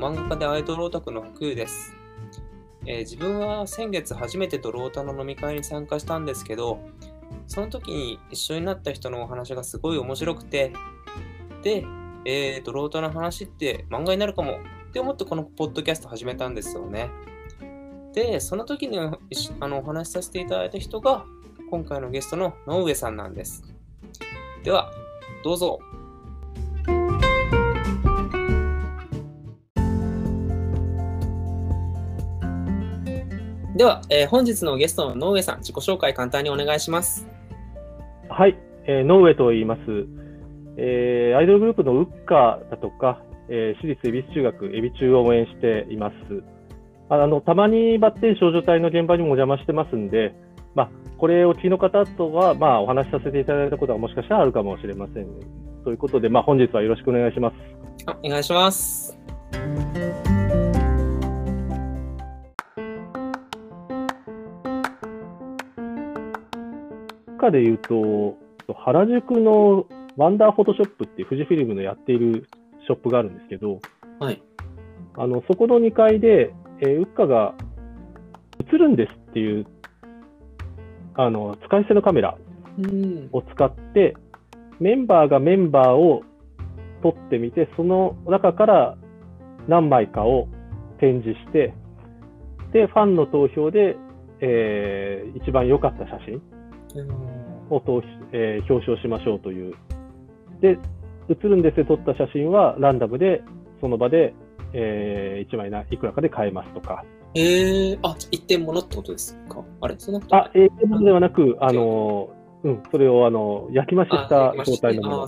漫画家でアイドルオタクの福です、えー、自分は先月初めてドロータの飲み会に参加したんですけど、その時に一緒になった人のお話がすごい面白くて、で、えー、ドロータの話って漫画になるかもって思ってこのポッドキャスト始めたんですよね。で、その時にあのお話しさせていただいた人が今回のゲストの野上さんなんです。では、どうぞ。では、えー、本日のゲストの野上さん、自己紹介簡単にお願いします。はい、えー、野上と言います。えー、アイドルグループのウッカだとか、えー、私立恵比寿中学、恵比中を応援しています。あのたまにバッテン少女隊の現場にもお邪魔してますんで、まあ、これを聞きの方とは、まあ、お話しさせていただいたことはもしかしたらあるかもしれません、ね。ということで、まあ、本日はよろしくお願いします。お願いします。中で言うと、原宿のワンダーフォトショップっていう富士フィルムのやっているショップがあるんですけど、はい、あのそこの2階で、えー、ウッカが映るんですっていうあの使い捨てのカメラを使って、うん、メンバーがメンバーを撮ってみて、その中から何枚かを展示して、で、ファンの投票で、えー、一番良かった写真を投、えー、表彰しましょうという。で、写るんですよ、撮った写真はランダムで、その場で、えー、1枚ないくらかで買えますとか。えー、あ、一点物ってことですか？あれ？そんなことあ、一点物ではなく、あの、うん、それをあの焼き増しした状態のもの。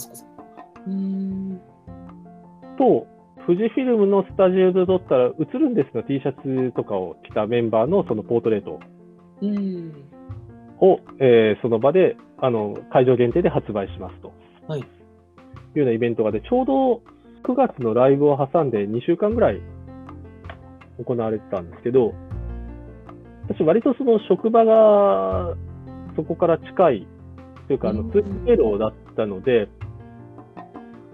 うんと、富士フィルムのスタジオで撮ったら映るんですの T シャツとかを着たメンバーのそのポートレートを、えー、その場であの会場限定で発売しますと、はい、いうようなイベントがで、ちょうど9月のライブを挟んで2週間ぐらい行われてたんですけど、私、割とその職場がそこから近いというか、あの通勤路だったので、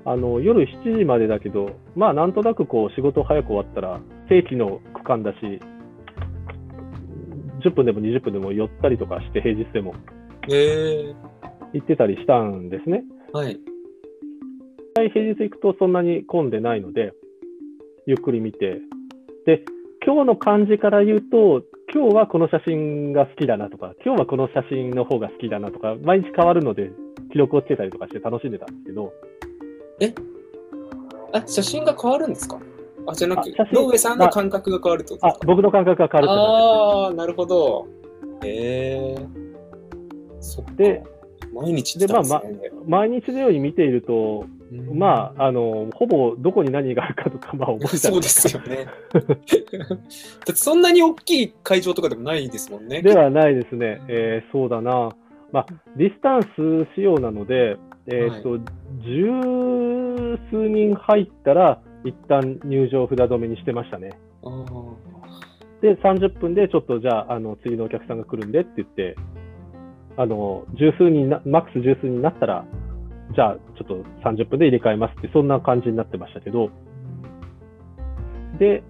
あの夜7時までだけど、まあなんとなくこう仕事早く終わったら、正規の区間だし、10分でも20分でも寄ったりとかして、平日でも。え行ってたりしたんですね。はい。平日行くとそんなに混んでないので、ゆっくり見て、で、今日の感じから言うと、今日はこの写真が好きだなとか、今日はこの写真の方が好きだなとか、毎日変わるので、記録をつけたりとかして楽しんでたんですけど。え？あ、写真が変わるんですか？あ、じゃなくて、野上さんの感覚が変わるってことですか？あ僕の感覚が変わるああ、なるほど。へえー。そっか。で、毎日で、ね、まあ、ま、毎日のように見ていると、まあ、あの、ほぼどこに何があるかとか、まあ、覚えたそうですよね。だってそんなに大きい会場とかでもないですもんね。ではないですね。えー、そうだな。まあ、ディスタンス仕様なので、えー、っと、はい、十数人入ったら、一旦入場札止めにしてましたね。で、30分でちょっとじゃあ、あの、次のお客さんが来るんでって言って、あの、十数人な、マックス十数人になったら、じゃあちょっと30分で入れ替えますって、そんな感じになってましたけど、で、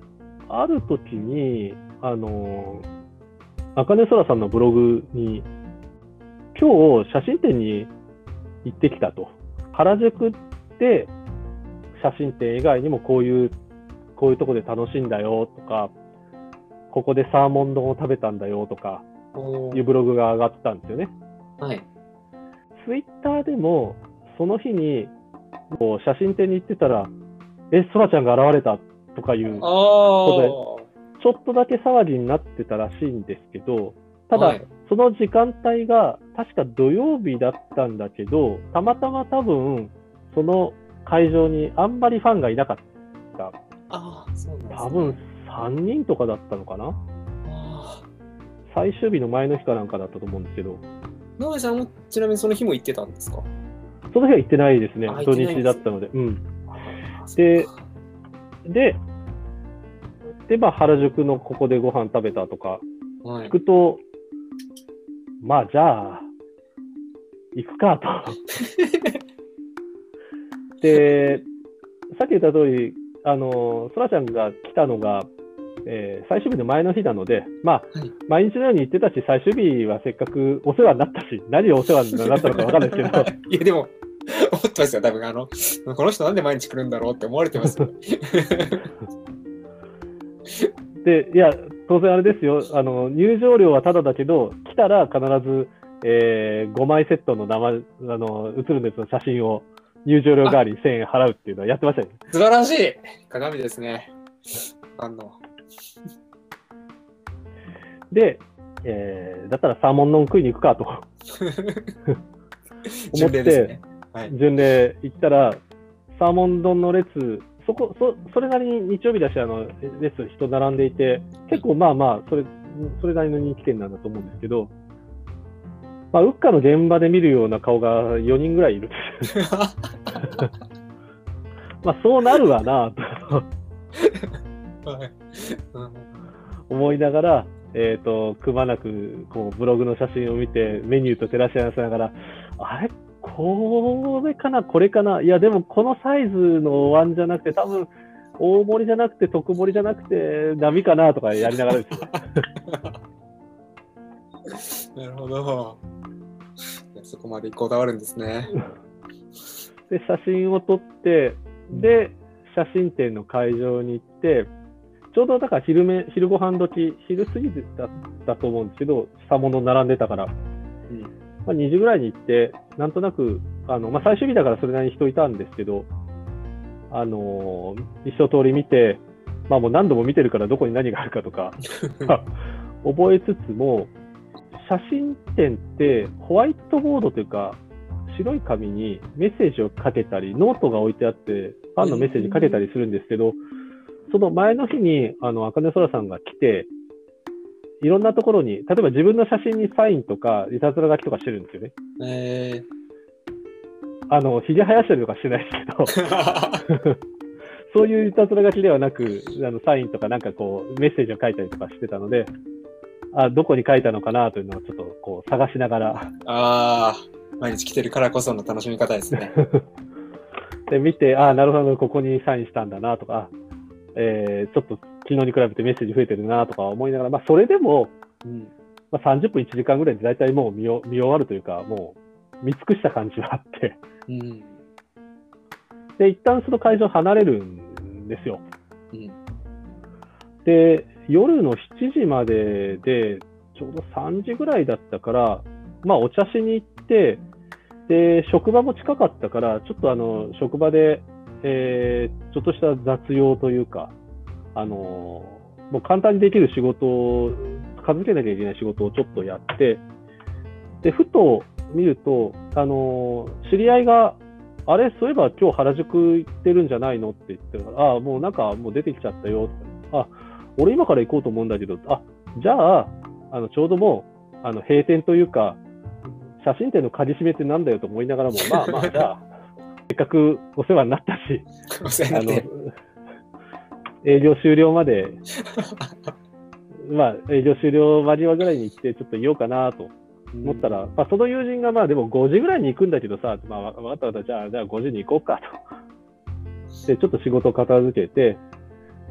ある時に、あの、あかねそらさんのブログに、今日写真展に行ってきたと。原宿って写真展以外にもこういう、こういうとこで楽しいんだよとか、ここでサーモン丼を食べたんだよとか、いうブログが上がってたんですよね。はい。ツイッターでも、その日にこう写真展に行ってたら、え、そらちゃんが現れたとかいうことで、ちょっとだけ騒ぎになってたらしいんですけど、ただ、はい、その時間帯が確か土曜日だったんだけど、たまたま多分、その会場にあんまりファンがいなかった。あそうなんです、ね、多分3人とかだったのかな。最終日の前の日かなんかだったと思うんですけど。野上さんもちなみにその日も行ってたんですか？その日は行ってないですね、土日だったので。うん、で、で、で、まあ、原宿のここでご飯食べたとか、聞くと、はい、まあ、じゃあ、行くかと。で、さっき言った通り、あの、そらちゃんが来たのが、えー、最終日の前の日なので、まあ、はい、毎日のように行ってたし、最終日はせっかくお世話になったし、何をお世話になったのか分かんないですけど。いや、でも、思ってますよ、多分あの、この人なんで毎日来るんだろうって思われてますよ。で、いや、当然あれですよ、あの入場料はただだけど、来たら必ず、えー、5枚セットの生あの写るんですの写真を入場料代わりに1000円払うっていうのはやってましたよ、ね、素晴らしい。鏡ですね。あの。で、えー、だったらサーモン丼食いに行くかと。思って、ね。はい、巡礼行ったら、サーモン丼の列、そこそそれなりに日曜日だし、あの列、人並んでいて、結構まあまあそれ、それなりの人気店なんだと思うんですけど、まあ、ウッカの現場で見るような顔が4人ぐらいいる まあそうなるわなと。思いながら、えーと、くまなくこうブログの写真を見てメニューと照らし合わせながらあれ？これかな？これかな？いやでもこのサイズのお椀じゃなくて多分大盛りじゃなくて特盛りじゃなくて波かな？とかやりながらです なるほど。そこまでこだわるんですねで写真を撮ってで写真展の会場に行ってちょうどだから昼め昼ご飯時、昼過ぎだったと思うんですけど、したもの並んでたから、うん。まあ、2時ぐらいに行って、なんとなく、あのまあ、最終日だからそれなりに人いたんですけど、あのー、一通り見て、まあ、もう何度も見てるからどこに何があるかとか 覚えつつも、写真展ってホワイトボードというか、白い紙にメッセージをかけたり、ノートが置いてあって、ファンのメッセージかけたりするんですけど、その前の日に、あの、あかねそらさんが来て、いろんなところに、例えば自分の写真にサインとか、いたずら書きとかしてるんですよね。えー、あの、ひげ生やしたりとかしてないですけど、そういういたずら書きではなく、あのサインとかなんかこう、メッセージを書いたりとかしてたので、あどこに書いたのかなというのをちょっとこう探しながら。ああ、毎日来てるからこその楽しみ方ですね。で、見て、ああ、なるほど、ここにサインしたんだなとか、えー、ちょっと昨日に比べてメッセージ増えてるなとか思いながら、まあ、それでも、うんまあ、30分、1時間ぐらいで大体もう見見終わるというか、もう見尽くした感じはあって、うん、で、一旦その会場離れるんですよ。うん、で、夜の7時までで、ちょうど3時ぐらいだったから、まあ、お茶しに行って、で、職場も近かったから、ちょっとあの、職場でえー、ちょっとした雑用というか、あのもう簡単にできる仕事を、片付けなきゃいけない仕事をちょっとやって、で、ふと見ると、あの知り合いが、あれ、そういえば今日原宿行ってるんじゃないの？って言って、ああ、もうなんかもう出てきちゃったよ。とか、あ、俺今から行こうと思うんだけど、あ、じゃあ、あのちょうどもうあの閉店というか、写真展の鍵閉めってなんだよと思いながらも、まあまあ、じゃあ、せっかくお世話になったし、あの営業終了まで、まあ、営業終了間際ぐらいに行って、ちょっといようかなと思ったら、うん、まあ、その友人が、まあ、でも5時ぐらいに行くんだけどさ、まあ、分かった分かった、じゃあ、じゃあ5時に行こうかと。で、ちょっと仕事を片付けて、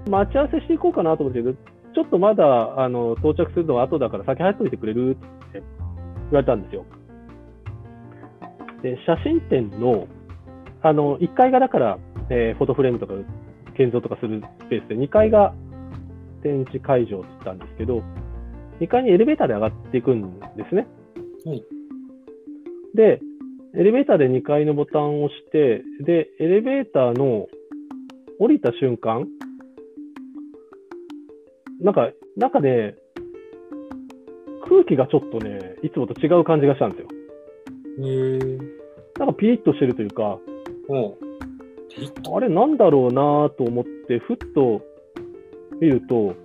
待ち合わせしていこうかなと思ってちょっとまだあの到着するのは後だから先入っといてくれるって言われたんですよ。で、写真展のあの、1階がだから、えー、フォトフレームとか建造とかするスペースで、2階が展示会場って言ったんですけど、2階にエレベーターで上がっていくんですね。はい。で、エレベーターで2階のボタンを押して、で、エレベーターの降りた瞬間、なんか、中で、空気がちょっとね、いつもと違う感じがしたんですよ。へなんかピリッとしてるというか、あれなんだろうなと思って、ふっと見ると、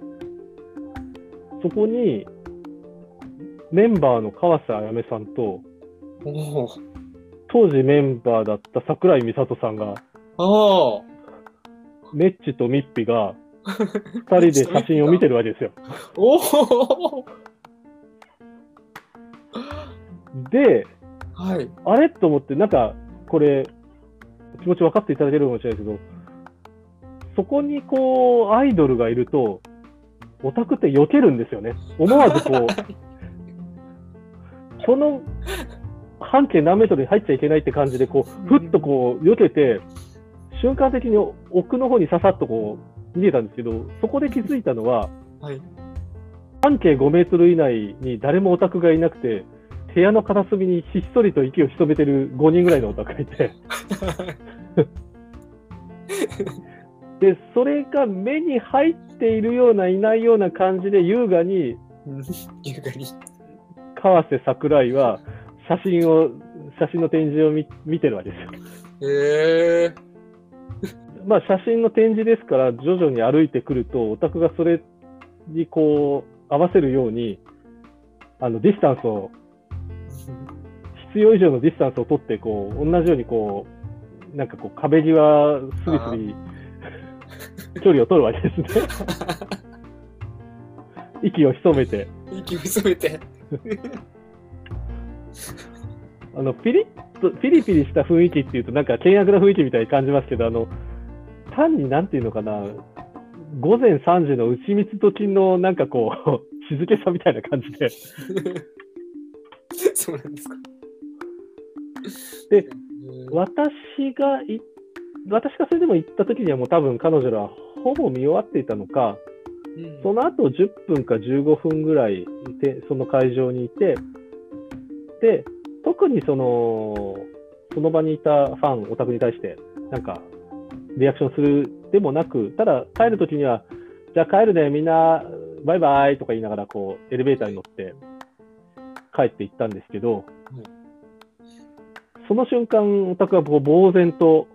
そこにメンバーの川瀬あやめさんと、当時メンバーだった桜井美里さんが、メッチとミッピが 2人で写真を見てるわけですよ。で、はい、あれ？と思って、なんかこれ、気持ち分かっていただけるかもしれないですけど、そこにこう、アイドルがいると、オタクって避けるんですよね。思わずこう、その半径何メートルに入っちゃいけないって感じで、こう、ふっとこう、避けて、瞬間的に奥の方にささっとこう、逃げたんですけど、そこで気づいたのは、はい、半径5メートル以内に誰もオタクがいなくて、部屋の片隅にひっそりと息を潜めてる5人ぐらいのオタクがいて で、それが目に入っているような、いないような感じで優雅に、優雅に。川瀬桜井は写真を、写真の展示を見見てるわけですよ。へえまあ写真の展示ですから、徐々に歩いてくると、オタクがそれにこう合わせるように、あの distance を、必要以上の distance を取って、こう同じようにこう、なんかこう壁際すりすり 距離を取るわけですね。息を潜めて。息を潜めて。あのピリッとピリピリした雰囲気っていうとなんか険悪な雰囲気みたいに感じますけどあの単になんていうのかな午前3時の内密時のなんかこう静けさみたいな感じでそうなんですかで私がい私がそれでも行った時にはもう多分彼女らはほぼ見終わっていたのか、うん、その後10分か15分ぐらいでその会場にいてで特にそのその場にいたファン、オタクに対して、なんか、リアクションするでもなく、ただ帰るときには、じゃあ帰るね、みんな、バイバイとか言いながら、こう、エレベーターに乗って帰っていったんですけど、その瞬間、オタクはこう呆然と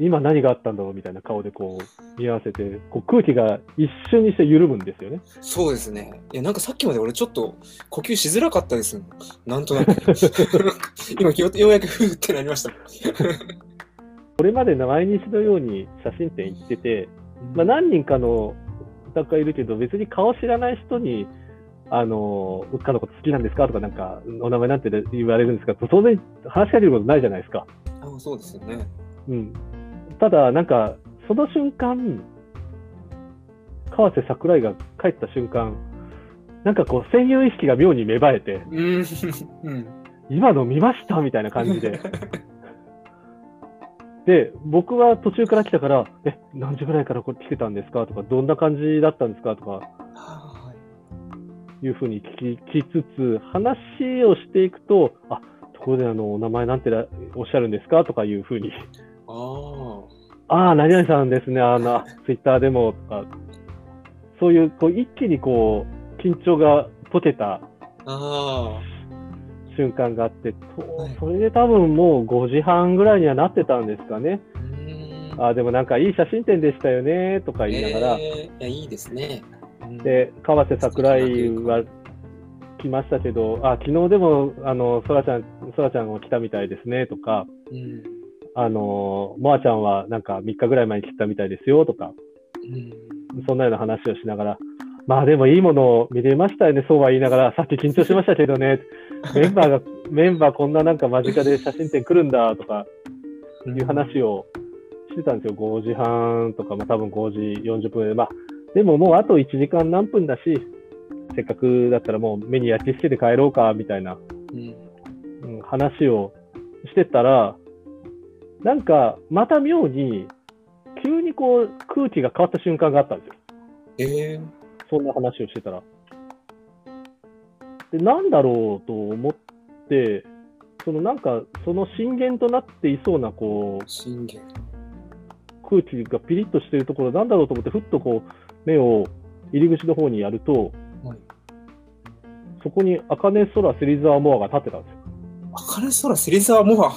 今何があったんだろうみたいな顔でこう見合わせてこう空気が一瞬にして緩むんですよね。そうですね。いやなんかさっきまで俺ちょっと呼吸しづらかったですなんとなく。今ようやくふーってなりました。これまで毎日のように写真展行ってて、まあ、何人かのオタクがいるけど別に顔知らない人にあの、うっかのこと好きなんですか？とか、なんか、お名前なんて言われるんですか？当然話しかけることないじゃないですか。あそうですよね。うん。ただ、なんか、その瞬間、川瀬桜井が帰った瞬間、なんかこう、占有意識が妙に芽生えて、うん、今の見ましたみたいな感じで。で、僕は途中から来たから、え、何時ぐらいからこれ来てたんですか？とか、どんな感じだったんですか？とか、いうふうに聞きつつ、話をしていくと、あ、ところであの、お名前なんておっしゃるんですかとかいうふうに。ああ、何々さんですね、あの、ツイッターでもとか、そういう、こう、一気にこう、緊張が解けた瞬間があって、それで多分もう5時半ぐらいにはなってたんですかね。あでもなんかいい写真展でしたよねとか言いながら、えー、いやいいですね。で、川瀬桜井は来ましたけど、あ昨日でもあのそらちゃん、そらちゃんが来たみたいですねとか、うん。あの、モアちゃんはなんか3日ぐらい前に切ったみたいですよとか、うん、そんなような話をしながら、まあでもいいものを見れましたよね、そうは言いながら、さっき緊張しましたけどね、メンバーが、メンバーこんななんか間近で写真展来るんだとか、いう話をしてたんですよ、5時半とか、まあ多分5時40分で、まあ、でももうあと1時間何分だし、せっかくだったらもう目に焼き付けて帰ろうかみたいな、うん、話をしてたら、なんか、また妙に、急にこう、空気が変わった瞬間があったんですよ。えー、そんな話をしてたら。で、なんだろうと思って、そのなんか、その震源となっていそうな、こう、震源空気がピリッとしてるところ、なんだろうと思って、ふっとこう、目を入り口の方にやると、はい、そこに、茜空芹沢モアが立ってたんですよ。茜空芹沢モア